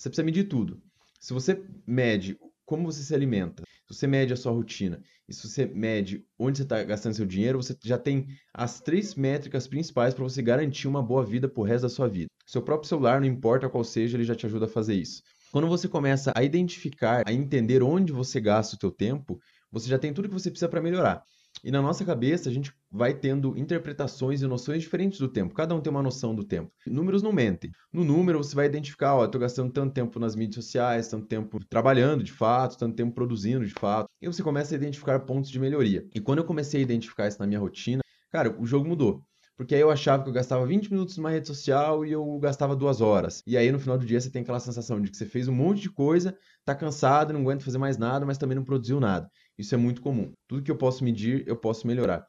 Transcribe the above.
Você precisa medir tudo. Se você mede como você se alimenta, se você mede a sua rotina e se você mede onde você está gastando seu dinheiro, você já tem as três métricas principais para você garantir uma boa vida para o resto da sua vida. Seu próprio celular, não importa qual seja, ele já te ajuda a fazer isso. Quando você começa a identificar, a entender onde você gasta o seu tempo, você já tem tudo que você precisa para melhorar. E na nossa cabeça, a gente vai tendo interpretações e noções diferentes do tempo. Cada um tem uma noção do tempo. Números não mentem. No número, você vai identificar, ó, eu estou gastando tanto tempo nas mídias sociais, tanto tempo trabalhando de fato, tanto tempo produzindo de fato. E você começa a identificar pontos de melhoria. E quando eu comecei a identificar isso na minha rotina, cara, o jogo mudou. Porque aí eu achava que eu gastava 20 minutos numa rede social e eu gastava duas horas. E aí no final do dia você tem aquela sensação de que você fez um monte de coisa, tá cansado, não aguenta fazer mais nada, mas também não produziu nada. Isso é muito comum. Tudo que eu posso medir, eu posso melhorar.